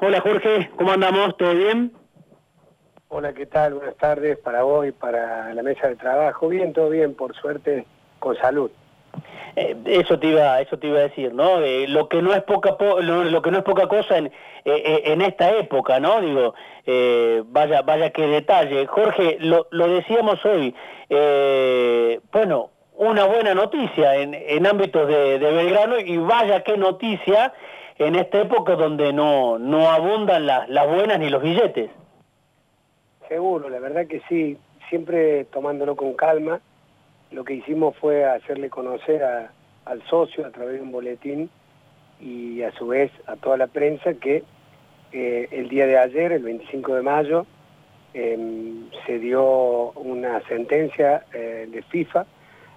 Hola Jorge, ¿cómo andamos? ¿Todo bien? Hola, ¿qué tal? Buenas tardes para hoy, para la mesa de trabajo. Bien, todo bien, por suerte, con salud. Eh, eso te iba, eso te iba a decir, ¿no? Eh, lo que no es poca, lo, que no es poca cosa en, eh, en esta época, ¿no? Digo, vaya, vaya qué detalle. Jorge, lo, lo decíamos hoy. bueno, una buena noticia en, en ámbitos de, de Belgrano y vaya qué noticia en esta época donde no, no abundan las, las buenas ni los billetes. Seguro, la verdad que sí, siempre tomándolo con calma. Lo que hicimos fue hacerle conocer al socio a través de un boletín y a su vez a toda la prensa que eh, el día de ayer, el 25 de mayo, em, se dio una sentencia eh, de FIFA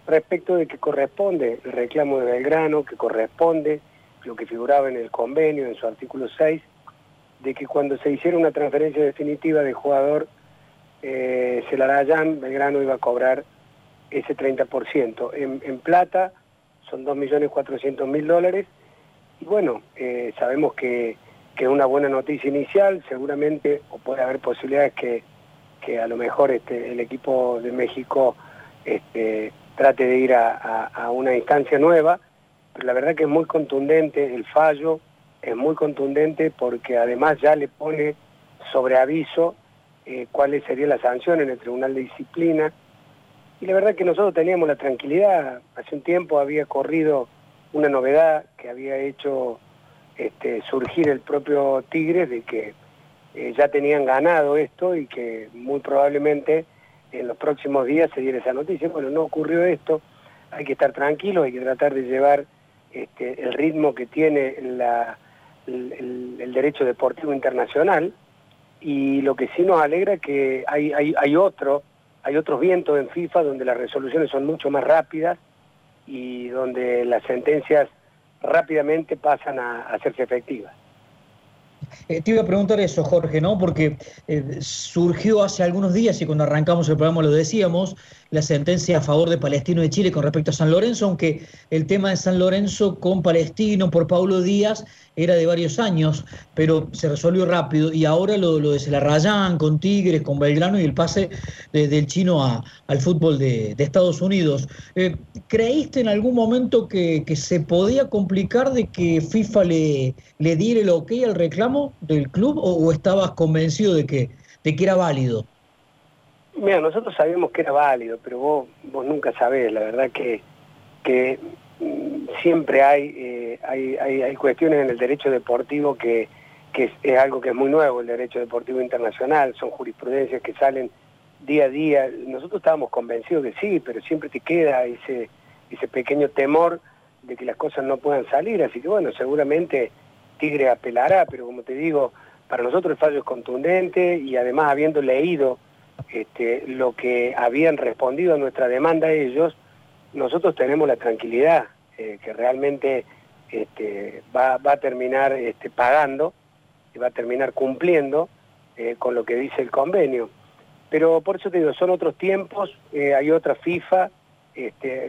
respecto de que corresponde el reclamo de Belgrano, que corresponde lo que figuraba en el convenio, en su artículo 6, de que cuando se hiciera una transferencia definitiva de jugador eh, Belgrano iba a cobrar ese 30%. En, en plata son 2.400.000 dólares. Y bueno, eh, sabemos que, es una buena noticia inicial, seguramente, o puede haber posibilidades que, a lo mejor este, el equipo de México este, trate de ir a, una instancia nueva, la verdad que es muy contundente el fallo, es muy contundente porque además ya le pone sobre aviso eh, cuáles serían las sanciones en el Tribunal de Disciplina. Y la verdad que nosotros teníamos la tranquilidad, hace un tiempo había corrido una novedad que había hecho este, surgir el propio Tigres de que eh, ya tenían ganado esto y que muy probablemente en los próximos días se diera esa noticia. Bueno, no ocurrió esto, hay que estar tranquilos, hay que tratar de llevar este, el ritmo que tiene el derecho deportivo internacional, y lo que sí nos alegra es que hay, hay, hay, otro, hay otros vientos en FIFA donde las resoluciones son mucho más rápidas y donde las sentencias rápidamente pasan a, hacerse efectivas. Eh, te iba a preguntar eso, Jorge, ¿no? Porque eh, surgió hace algunos días y cuando arrancamos el programa lo decíamos, la sentencia a favor de Palestino de Chile con respecto a San Lorenzo, aunque el tema de San Lorenzo con Palestino por Paulo Díaz era de varios años, pero se resolvió rápido y ahora lo, lo de Celarrayán con Tigres, con Belgrano y el pase del chino al fútbol de, Estados Unidos. Eh, ¿Creíste en algún momento que, se podía complicar de que FIFA le, le diera el ok al reclamo del club o, estabas convencido de que, de que era válido? Mira, nosotros sabíamos que era válido, pero vos, vos nunca sabés, la verdad que, que mm, siempre eh, hay, hay, hay, cuestiones en el derecho deportivo que, que es, algo que es muy nuevo, el derecho deportivo internacional, son jurisprudencias que salen día a día. Nosotros estábamos convencidos que sí, pero siempre te queda ese, ese pequeño temor de que las cosas no puedan salir, así que bueno, seguramente Tigre apelará, pero como te digo, para nosotros el fallo es contundente y además habiendo leído este, lo que habían respondido a nuestra demanda ellos, nosotros tenemos la tranquilidad eh, que realmente este, va, a terminar este, pagando y va a terminar cumpliendo eh, con lo que dice el convenio. Pero por eso te digo, son otros tiempos, eh, hay otra FIFA,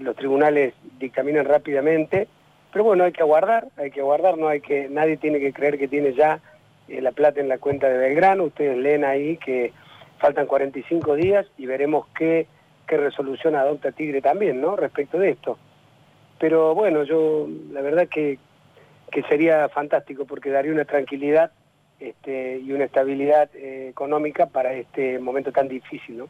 los tribunales dictaminan rápidamente, pero bueno, hay que aguardar, hay que aguardar, no hay que, nadie tiene que creer que tiene ya la plata en la cuenta de Belgrano, ustedes leen ahí que faltan 45 días y veremos qué, qué resolución adopta Tigre también, ¿no? Respecto de esto. Pero bueno, yo la verdad que, que sería fantástico porque daría una tranquilidad este, y una estabilidad eh, económica para este momento tan difícil, ¿no?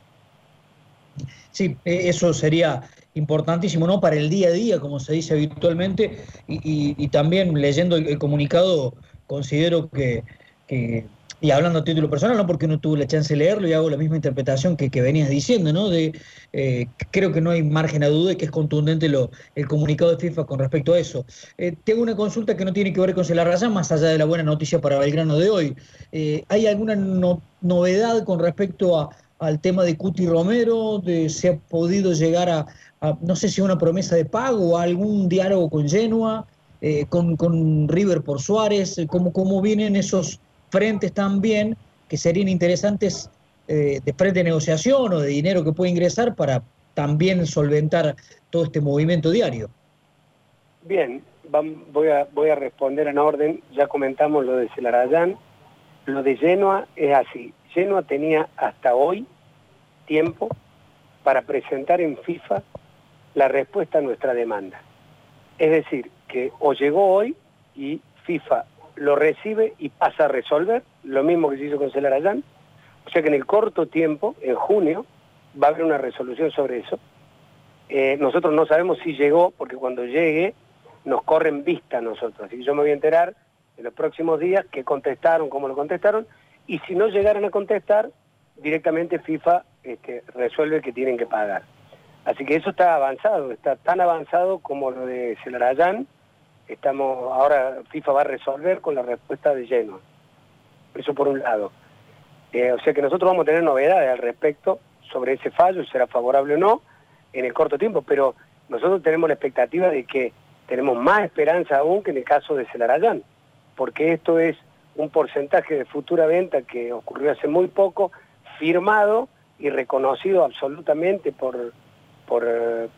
Sí, e, eso sería importantísimo, ¿no? Para el día a día, como se dice habitualmente, y, también leyendo el, comunicado, considero que, que y hablando a título personal, no porque no tuve la chance de leerlo y hago la misma interpretación que, venías diciendo, ¿no? De, eh, creo que no hay margen a duda y que es contundente lo, el comunicado de FIFA con respecto a eso. Eh, tengo una consulta que no tiene que ver con Celarraya, más allá de la buena noticia para Belgrano de hoy. Eh, ¿Hay alguna novedad con respecto al tema de Cuti Romero? ¿Se ha podido llegar a, no sé si una promesa de pago o algún diálogo con Genoa, con, con River por Suárez? ¿Cómo, cómo vienen esos frentes también que serían interesantes eh, de frente de negociación o de dinero que puede ingresar para también solventar todo este movimiento diario. Bien, voy, a, voy a responder en orden. Ya comentamos lo de Celarayán. Lo de Genoa es así. Genoa tenía hasta hoy tiempo para presentar en FIFA la respuesta a nuestra demanda. Es decir, que o llegó hoy y FIFA lo recibe y pasa a resolver, lo mismo que se hizo con Celarayán, o sea que en el corto tiempo, en junio, va a haber una resolución sobre eso. Eh, nosotros no sabemos si llegó, porque cuando llegue nos corren vista a nosotros. Así que yo me voy a enterar en los próximos días qué contestaron, cómo lo contestaron, y si no llegaran a contestar, directamente FIFA este, resuelve que tienen que pagar. Así que eso está avanzado, está tan avanzado como lo de Celarayán. Estamos, ahora FIFA va a resolver con la respuesta de lleno. Eso por un lado. Eh, o sea que nosotros vamos a tener novedades al respecto sobre ese fallo, será favorable o no, en el corto tiempo, pero nosotros tenemos la expectativa de que tenemos más esperanza aún que en el caso de Celarayán, porque esto es un porcentaje de futura venta que ocurrió hace muy poco, firmado y reconocido absolutamente por, por,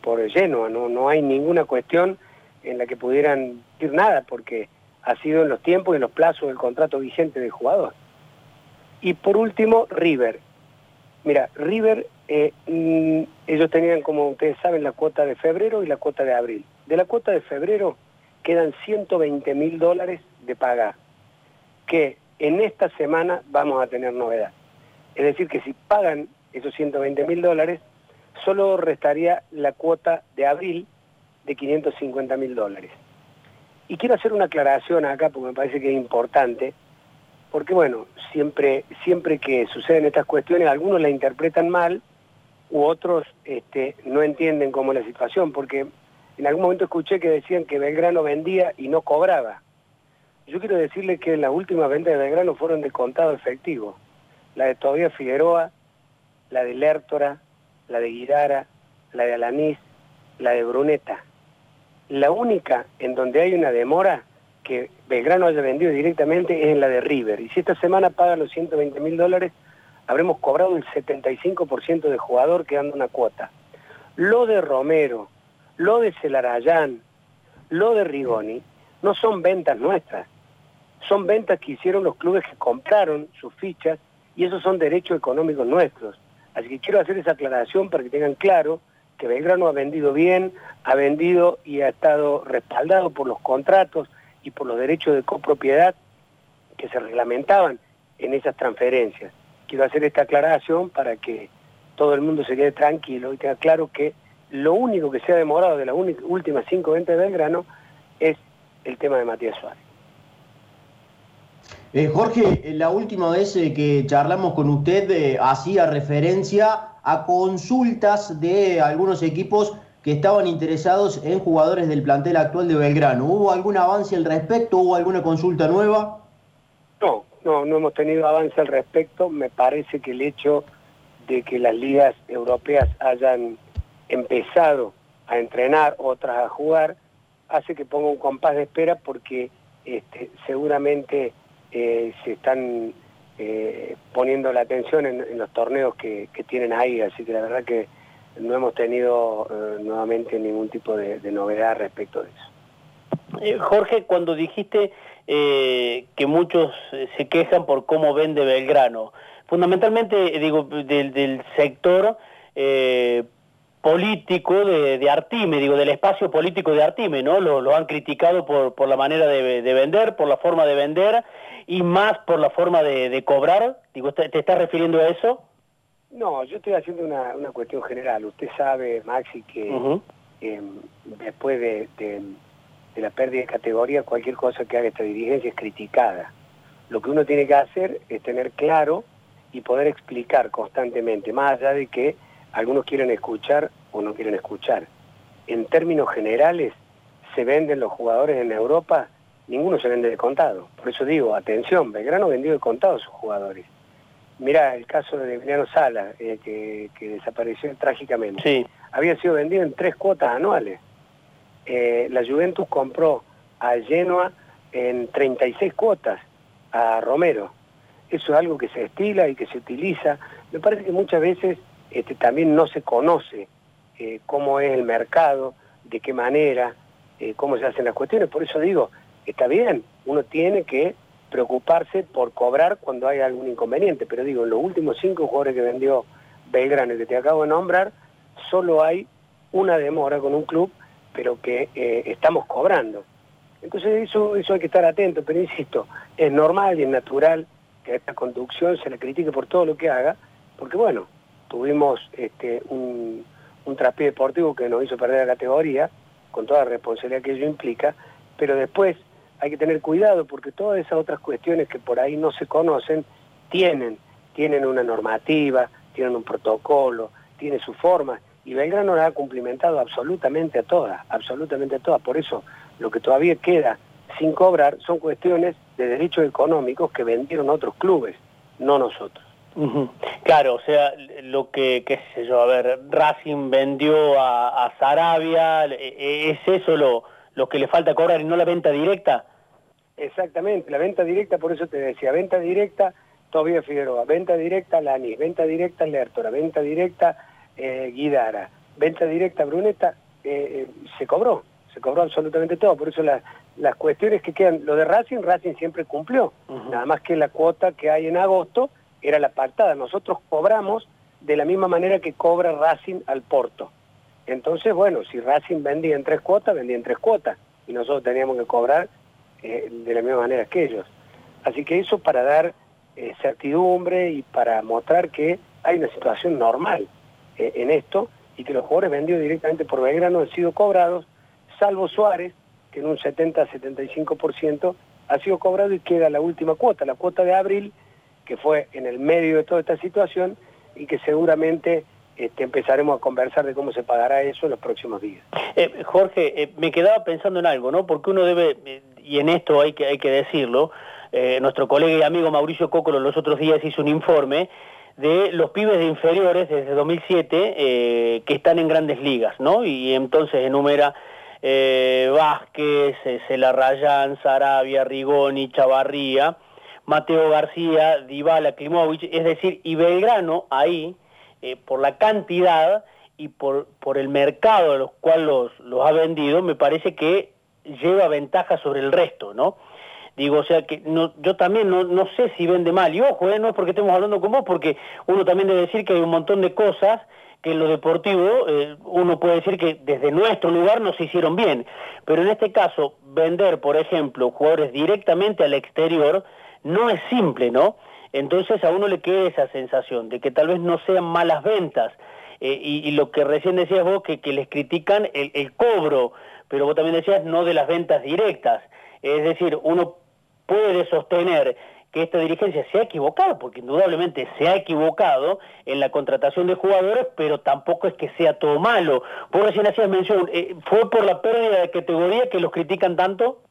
por Genoa, ¿no? no hay ninguna cuestión en la que pudieran decir nada, porque ha sido en los tiempos y en los plazos del contrato vigente del jugador. Y por último, River. Mira, River, eh, mm, ellos tenían, como ustedes saben, la cuota de febrero y la cuota de abril. De la cuota de febrero quedan 120 mil dólares de pagar, que en esta semana vamos a tener novedad. Es decir, que si pagan esos 120 mil dólares, solo restaría la cuota de abril de 550 mil dólares. Y quiero hacer una aclaración acá porque me parece que es importante porque bueno, siempre, siempre que suceden estas cuestiones, algunos la interpretan mal u otros este, no entienden cómo es la situación, porque en algún momento escuché que decían que Belgrano vendía y no cobraba. Yo quiero decirle que las últimas ventas de Belgrano fueron de contado efectivo. La de Todavía Figueroa, la de Lertora, la de Guirara, la de Alanís, la de Bruneta. La única en donde hay una demora que Belgrano haya vendido directamente es en la de River. Y si esta semana paga los 120 mil dólares, habremos cobrado el 75% de jugador quedando una cuota. Lo de Romero, lo de Celarayán, lo de Rigoni, no son ventas nuestras. Son ventas que hicieron los clubes que compraron sus fichas y esos son derechos económicos nuestros. Así que quiero hacer esa aclaración para que tengan claro que Belgrano ha vendido bien, ha vendido y ha estado respaldado por los contratos y por los derechos de copropiedad que se reglamentaban en esas transferencias. Quiero hacer esta aclaración para que todo el mundo se quede tranquilo y tenga claro que lo único que se ha demorado de las últimas cinco ventas de Belgrano es el tema de Matías Suárez. Eh, Jorge, la última vez eh, que charlamos con usted eh, hacía referencia a consultas de algunos equipos que estaban interesados en jugadores del plantel actual de Belgrano. ¿Hubo algún avance al respecto? ¿Hubo alguna consulta nueva? No, no, no hemos tenido avance al respecto. Me parece que el hecho de que las ligas europeas hayan empezado a entrenar, otras a jugar, hace que ponga un compás de espera porque este, seguramente eh, se están eh, poniendo la atención en, los torneos que, tienen ahí, así que la verdad que no hemos tenido eh, nuevamente ningún tipo de, novedad respecto de eso. Eh, Jorge, cuando dijiste que muchos se quejan por cómo vende Belgrano, fundamentalmente digo del, sector político de, Artime, digo del espacio político de Artime, ¿no? Lo, han criticado por, la manera de, vender, por la forma de vender y más por la forma de, cobrar. Digo, ¿te estás refiriendo a eso? No, yo estoy haciendo una, cuestión general. Usted sabe, Maxi, que em, después de, la pérdida de categoría, cualquier cosa que haga esta dirigencia es criticada. Lo que uno tiene que hacer es tener claro y poder explicar constantemente, más allá de que algunos quieren escuchar o no quieren escuchar. En términos generales, se venden los jugadores en Europa, ninguno se vende de contado. Por eso digo, atención, Belgrano vendió de contado a sus jugadores. Mira, el caso de Emiliano Sala, eh, que, desapareció trágicamente. Sí. Había sido vendido en tres cuotas anuales. Eh, la Juventus compró a Genoa en 36 cuotas a Romero. Eso es algo que se estila y que se utiliza. Me parece que muchas veces este, también no se conoce eh, cómo es el mercado, de qué manera, cómo se hacen las cuestiones. Por eso digo, está bien, uno tiene que preocuparse por cobrar cuando hay algún inconveniente. Pero digo, en los últimos cinco jugadores que vendió Belgrano que te acabo de nombrar, solo hay una demora con un club, pero que eh, estamos cobrando. Entonces eso, eso hay que estar atento, pero insisto, es normal y es natural que a esta conducción se le critique por todo lo que haga, porque bueno, tuvimos este, un, un traspié deportivo que nos hizo perder la categoría, con toda la responsabilidad que ello implica, pero después hay que tener cuidado porque todas esas otras cuestiones que por ahí no se conocen tienen, tienen una normativa, tienen un protocolo, tiene su forma, y Belgrano la ha cumplimentado absolutamente a todas, absolutamente a todas. Por eso lo que todavía queda sin cobrar son cuestiones de derechos económicos que vendieron otros clubes, no nosotros. Claro, o sea, lo que, qué sé yo, a ver, Racing vendió a, a Sarabia, e, e, ¿es eso lo, lo que le falta cobrar y no la venta directa? Exactamente, la venta directa, por eso te decía, venta directa, todavía Figueroa, venta directa Lanis, venta directa Lertora, venta directa eh, Guidara, venta directa Bruneta, eh, eh, se cobró, se cobró absolutamente todo, por eso las cuestiones que quedan, lo de Racing, Racing siempre cumplió, nada más que la cuota que hay en agosto era la pactada, nosotros cobramos de la misma manera que cobra Racing al Porto. Entonces, bueno, si Racing vendía en tres cuotas, vendía en tres cuotas, y nosotros teníamos que cobrar de la misma manera que ellos. Así que eso para dar certidumbre y para mostrar que hay una situación normal. Eh, en esto y que los jugadores vendidos directamente por Belgrano han sido cobrados, salvo Suárez, que en un 70-75% ha sido cobrado y queda la última cuota, la cuota de abril, que fue en el medio de toda esta situación y que seguramente este, empezaremos a conversar de cómo se pagará eso en los próximos días. Eh, Jorge, eh, me quedaba pensando en algo, ¿no? Porque uno debe, y en esto hay que, hay que decirlo, nuestro colega y amigo Mauricio Cócolo los otros días hizo un informe de los pibes de inferiores desde 2007 eh, que están en grandes ligas, ¿no? Y entonces enumera eh, Vázquez, eh, Celarrayán, Sarabia, Rigoni, Chavarría, Mateo García, Dybala, Klimovic, es decir, y Belgrano ahí, por la cantidad y por, por el mercado de los cuales los, los ha vendido, me parece que lleva ventaja sobre el resto, ¿no? Digo, o sea que no, yo también no, no sé si vende mal. Y ojo, eh, no es porque estemos hablando con vos, porque uno también debe decir que hay un montón de cosas que en lo deportivo eh, uno puede decir que desde nuestro lugar no se hicieron bien. Pero en este caso, vender, por ejemplo, jugadores directamente al exterior no es simple, ¿no? Entonces a uno le queda esa sensación de que tal vez no sean malas ventas. Eh, y, lo que recién decías vos, que, que les critican el, el cobro, pero vos también decías no de las ventas directas. Es decir, uno puede sostener que esta dirigencia se ha equivocado, porque indudablemente se ha equivocado en la contratación de jugadores, pero tampoco es que sea todo malo. Vos recién hacías mención, eh, ¿fue por la pérdida de categoría que los critican tanto?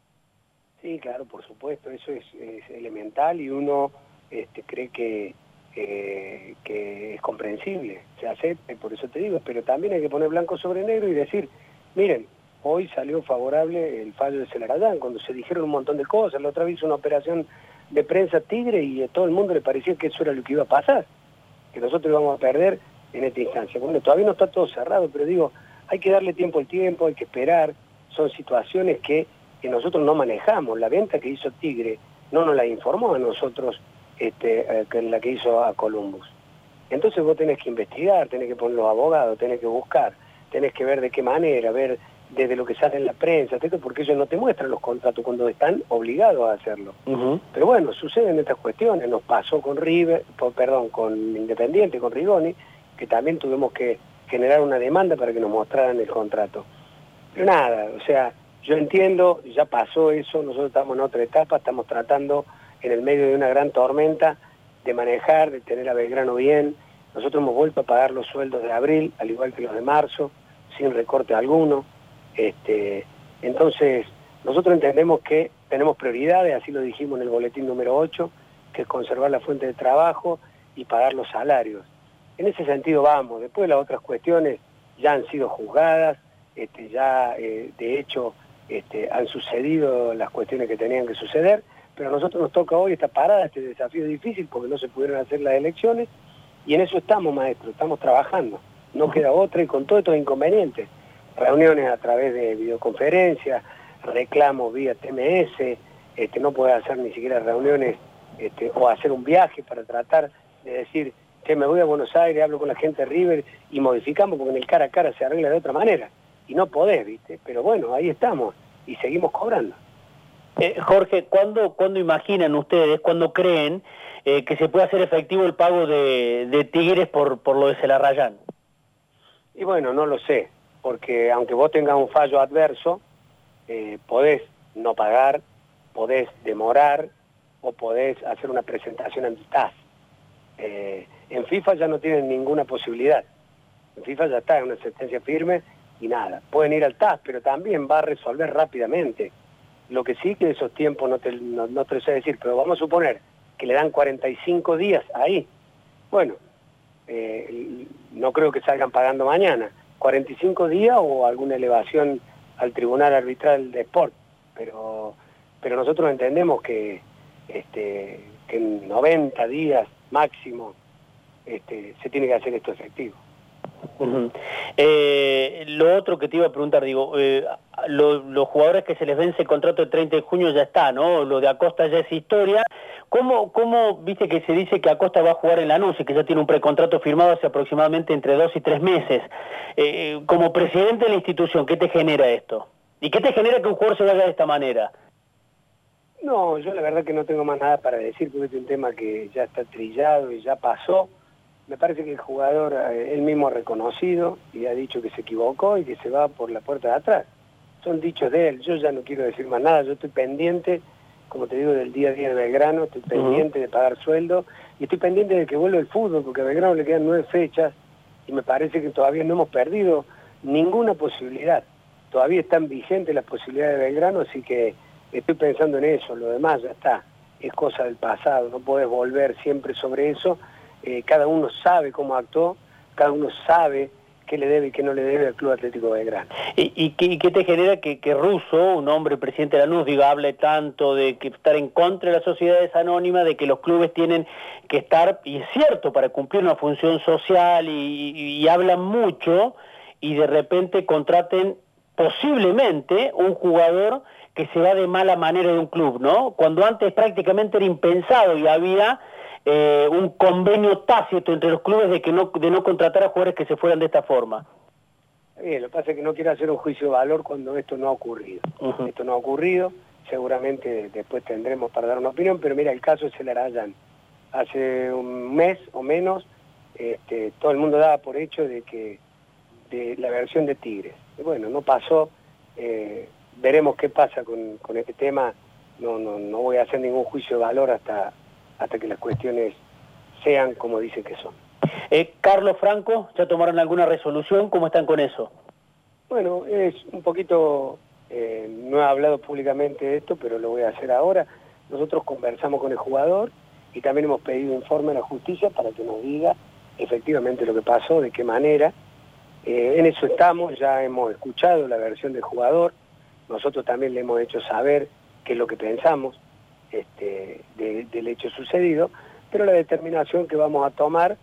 Sí, claro, por supuesto, eso es, elemental y uno este, cree que, eh, que es comprensible, se acepta, por eso te digo, pero también hay que poner blanco sobre negro y decir, miren, hoy salió favorable el fallo de Celarayán, cuando se dijeron un montón de cosas, la otra vez hizo una operación de prensa tigre y a todo el mundo le parecía que eso era lo que iba a pasar, que nosotros íbamos a perder en esta instancia. Bueno, todavía no está todo cerrado, pero digo, hay que darle tiempo al tiempo, hay que esperar, son situaciones que, que nosotros no manejamos. La venta que hizo Tigre no nos la informó a nosotros este, eh, la que hizo a Columbus. Entonces vos tenés que investigar, tenés que poner los abogados, tenés que buscar, tenés que ver de qué manera, ver desde lo que sale en la prensa, porque ellos no te muestran los contratos cuando están obligados a hacerlo. Pero bueno, suceden estas cuestiones, nos pasó con River, perdón, con Independiente, con Rigoni, que también tuvimos que generar una demanda para que nos mostraran el contrato. Pero nada, o sea, yo entiendo, ya pasó eso, nosotros estamos en otra etapa, estamos tratando en el medio de una gran tormenta de manejar, de tener a Belgrano bien. Nosotros hemos vuelto a pagar los sueldos de abril, al igual que los de marzo, sin recorte alguno. Este, entonces, nosotros entendemos que tenemos prioridades, así lo dijimos en el boletín número 8, que es conservar la fuente de trabajo y pagar los salarios. En ese sentido vamos, después las otras cuestiones ya han sido juzgadas, este, ya eh, de hecho este, han sucedido las cuestiones que tenían que suceder, pero a nosotros nos toca hoy esta parada, este desafío difícil porque no se pudieron hacer las elecciones y en eso estamos, maestro, estamos trabajando. No queda otra y con todos estos inconvenientes reuniones a través de videoconferencias, reclamos vía TMS, este, no puede hacer ni siquiera reuniones este, o hacer un viaje para tratar de decir, que me voy a Buenos Aires, hablo con la gente de River y modificamos porque en el cara a cara se arregla de otra manera. Y no podés, ¿viste? Pero bueno, ahí estamos y seguimos cobrando. Eh, Jorge, ¿cuándo, ¿cuándo imaginan ustedes, cuándo creen eh, que se puede hacer efectivo el pago de, Tigres por, por lo de Celarrayán? Y bueno, no lo sé, porque aunque vos tengas un fallo adverso, eh, podés no pagar, podés demorar o podés hacer una presentación ante TAS. Eh, en FIFA ya no tienen ninguna posibilidad. En FIFA ya está, en una sentencia firme y nada. Pueden ir al TAS, pero también va a resolver rápidamente. Lo que sí que esos tiempos no te, no, te lo sé decir, pero vamos a suponer que le dan 45 días ahí. Bueno, eh, no creo que salgan pagando mañana. 45 días o alguna elevación al Tribunal Arbitral de Sport. Pero, pero nosotros entendemos que, este, que en 90 días máximo este, se tiene que hacer esto efectivo. Eh, lo otro que te iba a preguntar, digo, eh, los jugadores que se les vence el contrato el 30 de junio ya está, ¿no? Lo de Acosta ya es historia. ¿Cómo, cómo viste que se dice que Acosta va a jugar en la NUS y que ya tiene un precontrato firmado hace aproximadamente entre dos y tres meses? Eh, como presidente de la institución, ¿qué te genera esto? ¿Y qué te genera que un jugador se vaya de esta manera? No, yo la verdad que no tengo más nada para decir porque es un tema que ya está trillado y ya pasó me parece que el jugador eh, él mismo ha reconocido y ha dicho que se equivocó y que se va por la puerta de atrás. Son dichos de él, yo ya no quiero decir más nada, yo estoy pendiente, como te digo, del día a día de Belgrano, estoy pendiente de pagar sueldo y estoy pendiente de que vuelva el fútbol, porque a Belgrano le quedan nueve fechas y me parece que todavía no hemos perdido ninguna posibilidad. Todavía están vigentes las posibilidades de Belgrano, así que estoy pensando en eso, lo demás ya está, es cosa del pasado, no puedes volver siempre sobre eso. Eh, cada uno sabe cómo actuó, cada uno sabe qué le debe y qué no le debe al Club Atlético Belgrano. ¿Y, y, qué, te genera que, que Russo, un hombre presidente de la luz, diga, hable tanto de que estar en contra de las sociedades anónimas, de que los clubes tienen que estar, y es cierto, para cumplir una función social y, y hablan mucho, y de repente contraten posiblemente un jugador que se va de mala manera de un club, ¿no? Cuando antes prácticamente era impensado y había eh, un convenio tácito entre los clubes de que no de no contratar a jugadores que se fueran de esta forma. Bien, lo que pasa es que no quiero hacer un juicio de valor cuando esto no ha ocurrido. Esto no ha ocurrido, seguramente después tendremos para dar una opinión, pero mira, el caso es el Arayan. Hace un mes o menos, este, todo el mundo daba por hecho de que de la versión de Tigres. Y bueno, no pasó, eh, veremos qué pasa con, con este tema, no, no, no voy a hacer ningún juicio de valor hasta, hasta que las cuestiones sean como dicen que son. Eh, Carlos Franco, ¿ya tomaron alguna resolución? ¿Cómo están con eso? Bueno, es un poquito, eh, no he hablado públicamente de esto, pero lo voy a hacer ahora. Nosotros conversamos con el jugador y también hemos pedido informe a la justicia para que nos diga efectivamente lo que pasó, de qué manera. Eh, en eso estamos, ya hemos escuchado la versión del jugador, nosotros también le hemos hecho saber qué es lo que pensamos este, del hecho sucedido, pero la determinación que vamos a tomar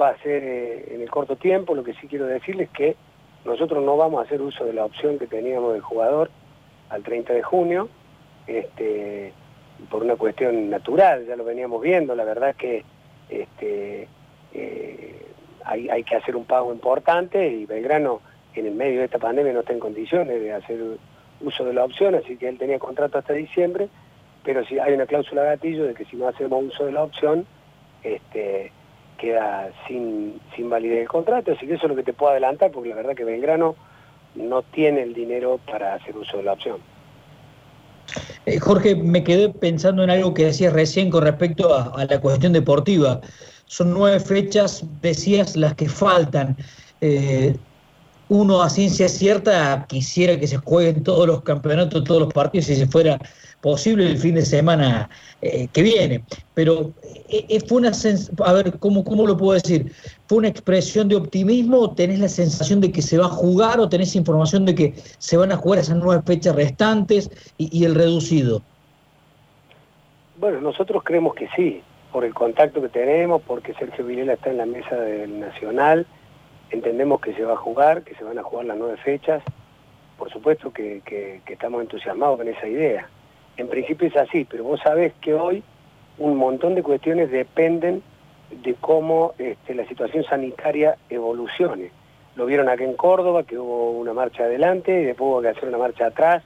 va a ser eh, en el corto tiempo, lo que sí quiero decirles es que nosotros no vamos a hacer uso de la opción que teníamos del jugador al 30 de junio, este, por una cuestión natural, ya lo veníamos viendo, la verdad que este, eh, hay, hay, que hacer un pago importante y Belgrano en el medio de esta pandemia no está en condiciones de hacer uso de la opción, así que él tenía contrato hasta diciembre, pero si hay una cláusula gatillo de que si no hacemos uso de la opción, este, queda sin, sin validez el contrato, así que eso es lo que te puedo adelantar, porque la verdad que Belgrano no tiene el dinero para hacer uso de la opción. Eh, Jorge, me quedé pensando en algo que decías recién con respecto a, la cuestión deportiva. Son nueve fechas, decías, las que faltan. Eh, uno a ciencia cierta quisiera que se jueguen todos los campeonatos, todos los partidos, si se fuera posible el fin de semana eh, que viene. Pero eh, eh, fue una a ver, ¿cómo, ¿cómo lo puedo decir? ¿Fue una expresión de optimismo tenés la sensación de que se va a jugar o tenés información de que se van a jugar esas nueve fechas restantes y, el reducido? Bueno, nosotros creemos que sí, por el contacto que tenemos, porque Sergio Vilela está en la mesa del Nacional, entendemos que se va a jugar, que se van a jugar las nueve fechas, por supuesto que estamos entusiasmados con esa idea en principio es así, pero vos sabés que hoy un montón de cuestiones dependen de cómo este, la situación sanitaria evolucione. Lo vieron aquí en Córdoba, que hubo una marcha adelante y después hubo que hacer una marcha atrás.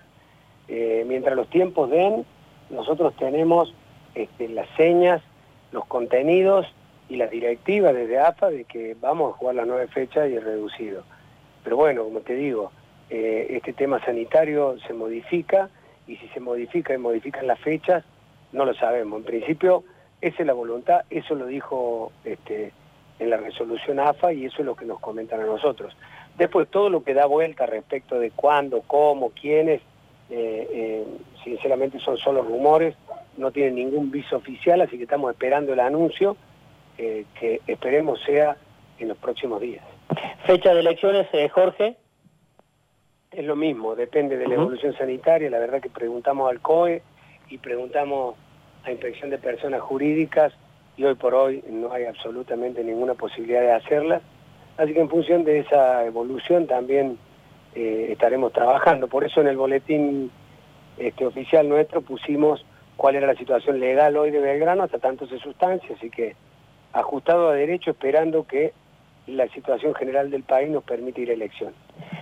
Eh, mientras los tiempos den, nosotros tenemos este, las señas, los contenidos y las directivas desde AFA de que vamos a jugar las nueve fechas y el reducido. Pero bueno, como te digo, eh, este tema sanitario se modifica y si se modifica y modifican las fechas, no lo sabemos. En principio, esa es la voluntad, eso lo dijo este, en la resolución AFA y eso es lo que nos comentan a nosotros. Después, todo lo que da vuelta respecto de cuándo, cómo, quiénes, eh, eh, sinceramente son solo rumores, no tienen ningún viso oficial, así que estamos esperando el anuncio, eh, que esperemos sea en los próximos días. ¿Fecha de elecciones, Jorge? Es lo mismo, depende de la evolución sanitaria, la verdad que preguntamos al COE y preguntamos a Inspección de Personas Jurídicas y hoy por hoy no hay absolutamente ninguna posibilidad de hacerla, así que en función de esa evolución también eh, estaremos trabajando. Por eso en el boletín este, oficial nuestro pusimos cuál era la situación legal hoy de Belgrano hasta tanto se sustancia, así que ajustado a derecho esperando que la situación general del país nos permite ir a elección.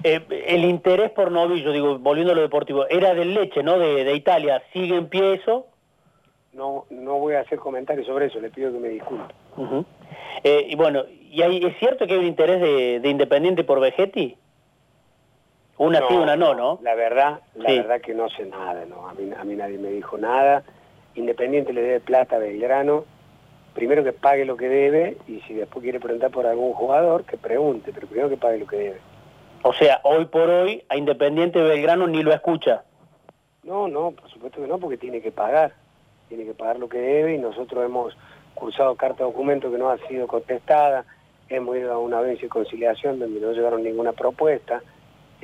Eh, el interés por Novillo, digo, volviendo a lo deportivo, era del Leche, ¿no? De, Italia, ¿sigue en pie eso? No, no voy a hacer comentarios sobre eso, le pido que me disculpe. Eh, y bueno, ¿y ¿es cierto que hay un interés de, Independiente por Vegetti? Una sí, una no, ¿no? La verdad, la verdad que no sé nada, no. A mí, a mí nadie me dijo nada. Independiente le debe plata a Belgrano. Primero que pague lo que debe y si después quiere preguntar por algún jugador, que pregunte, pero primero que pague lo que debe. O sea, hoy por hoy a Independiente Belgrano ni lo escucha. No, no, por supuesto que no, porque tiene que pagar. Tiene que pagar lo que debe y nosotros hemos cursado carta de documento que no ha sido contestada. Hemos ido a una vez de conciliación donde no llegaron ninguna propuesta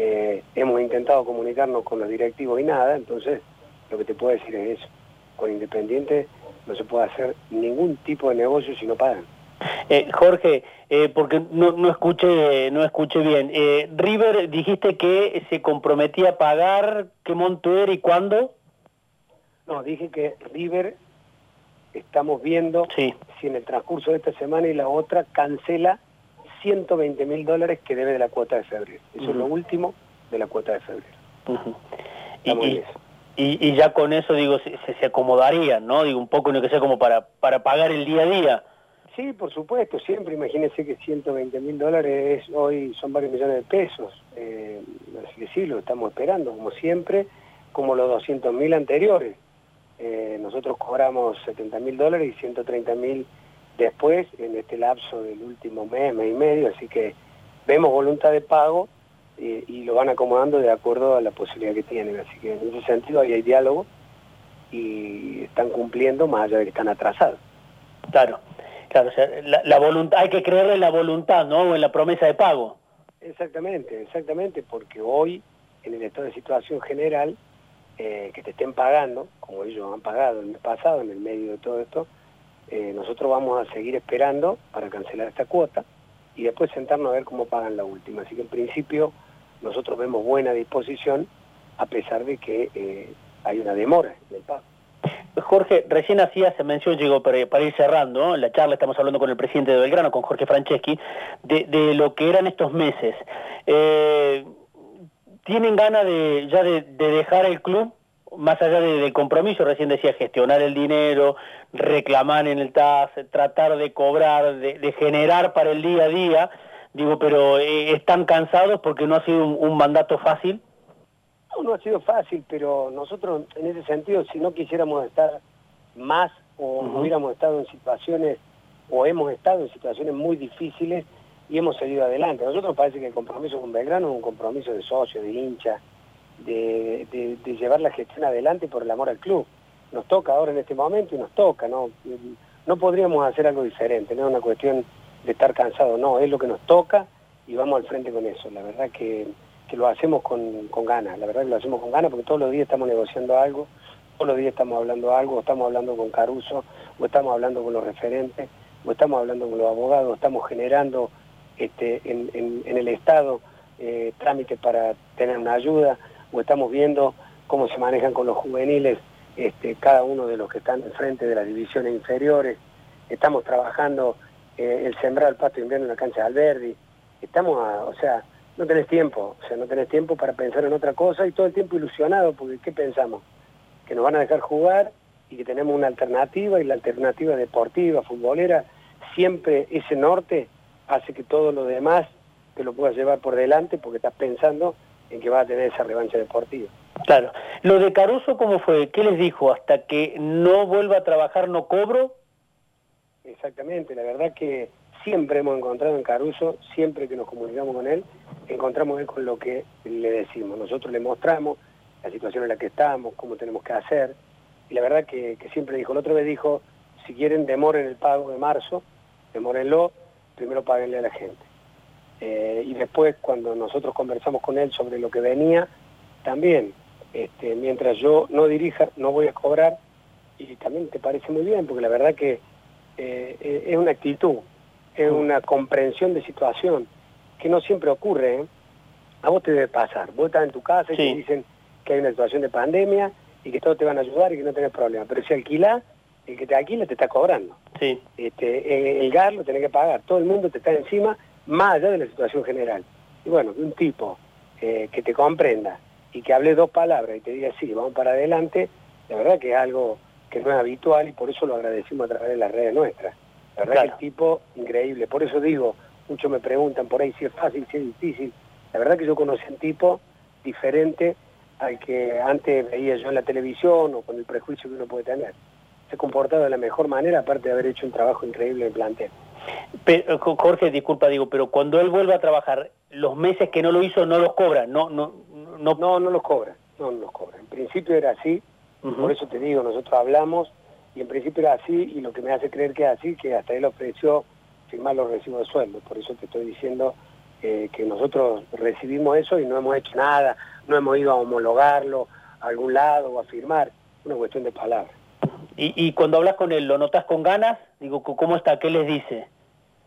eh, hemos intentado comunicarnos con los directivos y nada, entonces lo que te puedo decir es eso. Con Independiente no se puede hacer ningún tipo de negocio si no pagan. Eh, Jorge, eh, porque no, no, escuché no escuché bien. River, dijiste que se comprometía a pagar, ¿qué monto era y cuándo? No, dije que River estamos viendo si en el transcurso de esta semana y la otra cancela 120 mil dólares que debe de la cuota de febrero. Eso es lo último de la cuota de febrero. y, ya con eso, digo, se, se, acomodaría, ¿no? Digo, un poco, no que sea como para, para pagar el día a día. Sí, por supuesto, siempre imagínense que 120 mil dólares hoy son varios millones de pesos. Eh, así que sí, lo estamos esperando, como siempre, como los 200 mil anteriores. Eh, nosotros cobramos 70 mil dólares y 130 mil después en este lapso del último mes, mes y medio, así que vemos voluntad de pago eh, y lo van acomodando de acuerdo a la posibilidad que tienen, así que en ese sentido ahí hay diálogo y están cumpliendo más allá de que están atrasados. Claro, claro, o sea, la, voluntad, hay que creerle en la voluntad, ¿no? O en la promesa de pago. Exactamente, exactamente, porque hoy, en el estado de situación general, eh, que te estén pagando, como ellos han pagado el mes pasado, en el medio de todo esto, eh, nosotros vamos a seguir esperando para cancelar esta cuota y después sentarnos a ver cómo pagan la última. Así que en principio nosotros vemos buena disposición a pesar de que eh, hay una demora del pago. Jorge, recién hacía se mención, llegó para, ir cerrando, en la charla estamos hablando con el presidente de Belgrano, con Jorge Franceschi, de, lo que eran estos meses. Eh, ¿Tienen ganas de, ya de dejar el club? más allá del compromiso, recién decía, gestionar el dinero, reclamar en el TAS, tratar de cobrar, de, generar para el día a día, digo, pero eh, ¿están cansados porque no ha sido un, mandato fácil? No, no ha sido fácil, pero nosotros en ese sentido, si no quisiéramos estar más o hubiéramos estado en situaciones, o hemos estado en situaciones muy difíciles y hemos seguido adelante. A nosotros parece que el compromiso con Belgrano es un compromiso de socio, de hincha, de, llevar la gestión adelante por el amor al club. Nos toca ahora en este momento y nos toca, ¿no? No podríamos hacer algo diferente, no es una cuestión de estar cansado, no, es lo que nos toca y vamos al frente con eso. La verdad que, lo hacemos con, con ganas, la verdad que lo hacemos con ganas porque todos los días estamos negociando algo, todos los días estamos hablando algo, o estamos hablando con Caruso, o estamos hablando con los referentes, o estamos hablando con los abogados, estamos generando este, en, el Estado eh, trámites para tener una ayuda, o estamos viendo cómo se manejan con los juveniles este, cada uno de los que están enfrente de las divisiones inferiores, estamos trabajando eh, el sembrar el pasto invierno en la cancha de Alberdi, estamos, o sea, no tenés tiempo, o sea, no tenés tiempo para pensar en otra cosa y todo el tiempo ilusionado, porque ¿qué pensamos? Que nos van a dejar jugar y que tenemos una alternativa y la alternativa deportiva, futbolera, siempre ese norte hace que todo lo demás te lo puedas llevar por delante porque estás pensando en que vas a tener esa revancha deportiva. Claro. Lo de Caruso, ¿cómo fue? ¿Qué les dijo? ¿Hasta que no vuelva a trabajar no cobro? Exactamente, la verdad que siempre hemos encontrado en Caruso, siempre que nos comunicamos con él, encontramos él con lo que le decimos. Nosotros le mostramos la situación en la que estamos, cómo tenemos que hacer, y la verdad que, siempre dijo, la otra vez dijo, si quieren demoren el pago de marzo, demórenlo, primero páguenle a la gente. Eh, y después cuando nosotros conversamos con él sobre lo que venía, también, este, mientras yo no dirija, no voy a cobrar, y también te parece muy bien, porque la verdad que eh, es una actitud, es una comprensión de situación, que no siempre ocurre, ¿eh? a vos te debe pasar, vos estás en tu casa y te dicen que hay una situación de pandemia y que todos te van a ayudar y que no tenés problema, pero si alquilás, el que te alquila te está cobrando. Sí. Este, el gas lo tenés que pagar, todo el mundo te está encima, más allá de la situación general. Y bueno, un tipo eh, que te comprenda y que hable dos palabras y te diga, sí, vamos para adelante, la verdad que es algo que no es habitual y por eso lo agradecimos a través de las redes nuestras. La verdad que el tipo, increíble. Por eso digo, muchos me preguntan por ahí si es fácil, si es difícil. La verdad que yo conocí un tipo diferente al que antes veía yo en la televisión o con el prejuicio que uno puede tener. Se ha comportado de la mejor manera, aparte de haber hecho un trabajo increíble en plantel. Pero, Jorge, disculpa, digo, pero cuando él vuelve a trabajar, los meses que no lo hizo no los cobra, no, no, no, no, no los cobra, no, los cobra. En principio era así, por eso te digo, nosotros hablamos y en principio era así y lo que me hace creer que es así, que hasta él ofreció firmar los recibos de sueldo. Por eso te estoy diciendo eh, que nosotros recibimos eso y no hemos hecho nada, no hemos ido a homologarlo a algún lado o a firmar, una cuestión de palabras. ¿Y, y cuando hablas con él, lo notas con ganas? Digo, ¿cómo está? ¿Qué les dice?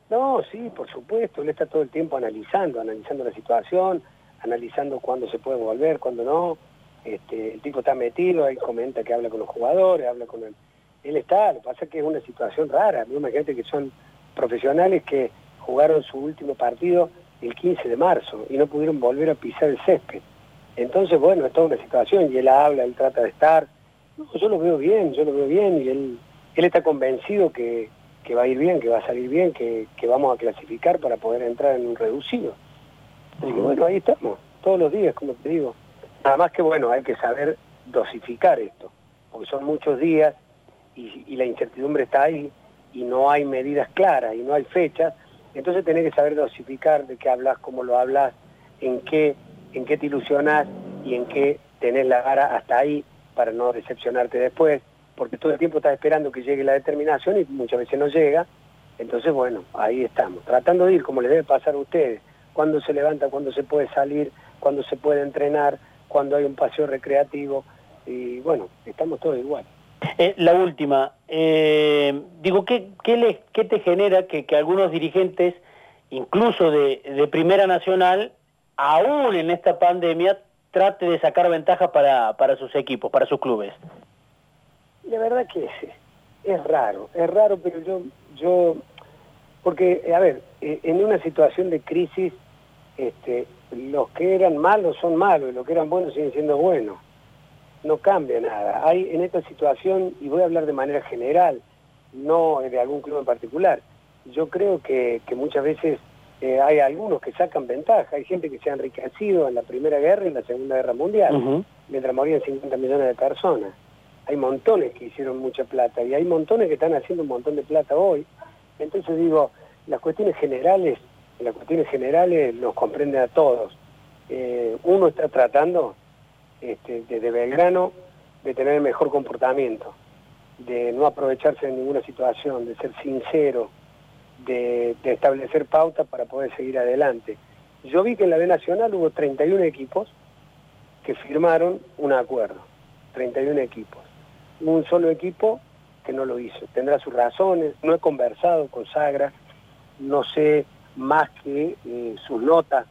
No, sí, por supuesto, él está todo el tiempo analizando, analizando la situación, analizando cuándo se puede volver, cuándo no, este, el tipo está metido, él comenta que habla con los jugadores, habla con él. Él está, lo que pasa es que es una situación rara. Imagínate que son profesionales que jugaron su último partido el 15 de marzo y no pudieron volver a pisar el césped. Entonces, bueno, es toda una situación y él habla, él trata de estar. yo lo veo bien, yo lo veo bien y él, él está convencido que, va a ir bien, que va a salir bien, que, que vamos a clasificar para poder entrar en un reducido. Así que bueno, ahí estamos, todos los días, como te digo. Nada más que bueno, hay que saber dosificar esto, porque son muchos días y, la incertidumbre está ahí y no hay medidas claras y no hay fechas, entonces tenés que saber dosificar de qué hablas, cómo lo hablas, en qué, en qué te ilusionas y en qué tenés la vara hasta ahí para no decepcionarte después, porque todo el tiempo estás esperando que llegue la determinación y muchas veces no llega, entonces bueno, ahí estamos, tratando de ir como les debe pasar a ustedes, cuando se levanta, cuando se puede salir, cuando se puede entrenar, cuando hay un paseo recreativo, y bueno, estamos todos igual. Eh, la última, eh, digo, ¿qué, qué, qué te genera que, que, algunos dirigentes, incluso de, de, Primera Nacional, aún en esta pandemia, trate de sacar ventaja para, para sus equipos, para sus clubes? La verdad que es, es raro, es raro, pero yo, yo, porque, a ver, eh, en una situación de crisis, este, los que eran malos son malos y los que eran buenos siguen siendo buenos. No cambia nada. Hay en esta situación, y voy a hablar de manera general, no de algún club en particular, yo creo que, muchas veces eh, hay algunos que sacan ventaja. Hay gente que se ha enriquecido en la Primera Guerra y en la Segunda Guerra Mundial, mientras morían 50 millones de personas. Hay montones que hicieron mucha plata y hay montones que están haciendo un montón de plata hoy. Entonces digo, las cuestiones generales las cuestiones generales nos comprende a todos. Eh, uno está tratando este, desde Belgrano de tener el mejor comportamiento, de no aprovecharse de ninguna situación, de ser sincero, de, establecer pautas para poder seguir adelante. Yo vi que en la B Nacional hubo 31 equipos que firmaron un acuerdo, 31 equipos. Un solo equipo que no lo hizo. Tendrá sus razones, no he conversado con Sagra, no sé más que eh, sus notas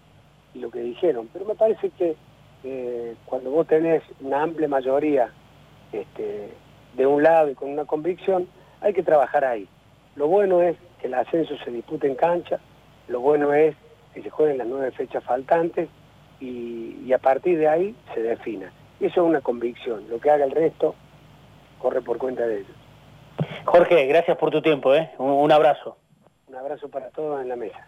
y lo que dijeron. Pero me parece que eh, cuando vos tenés una amplia mayoría este, de un lado y con una convicción, hay que trabajar ahí. Lo bueno es que el ascenso se dispute en cancha, lo bueno es que se jueguen las nueve fechas faltantes y, a partir de ahí se defina. Eso es una convicción, lo que haga el resto corre por cuenta de ellos. Jorge, gracias por tu tiempo, ¿eh? un, abrazo. Un abrazo para todos en la mesa.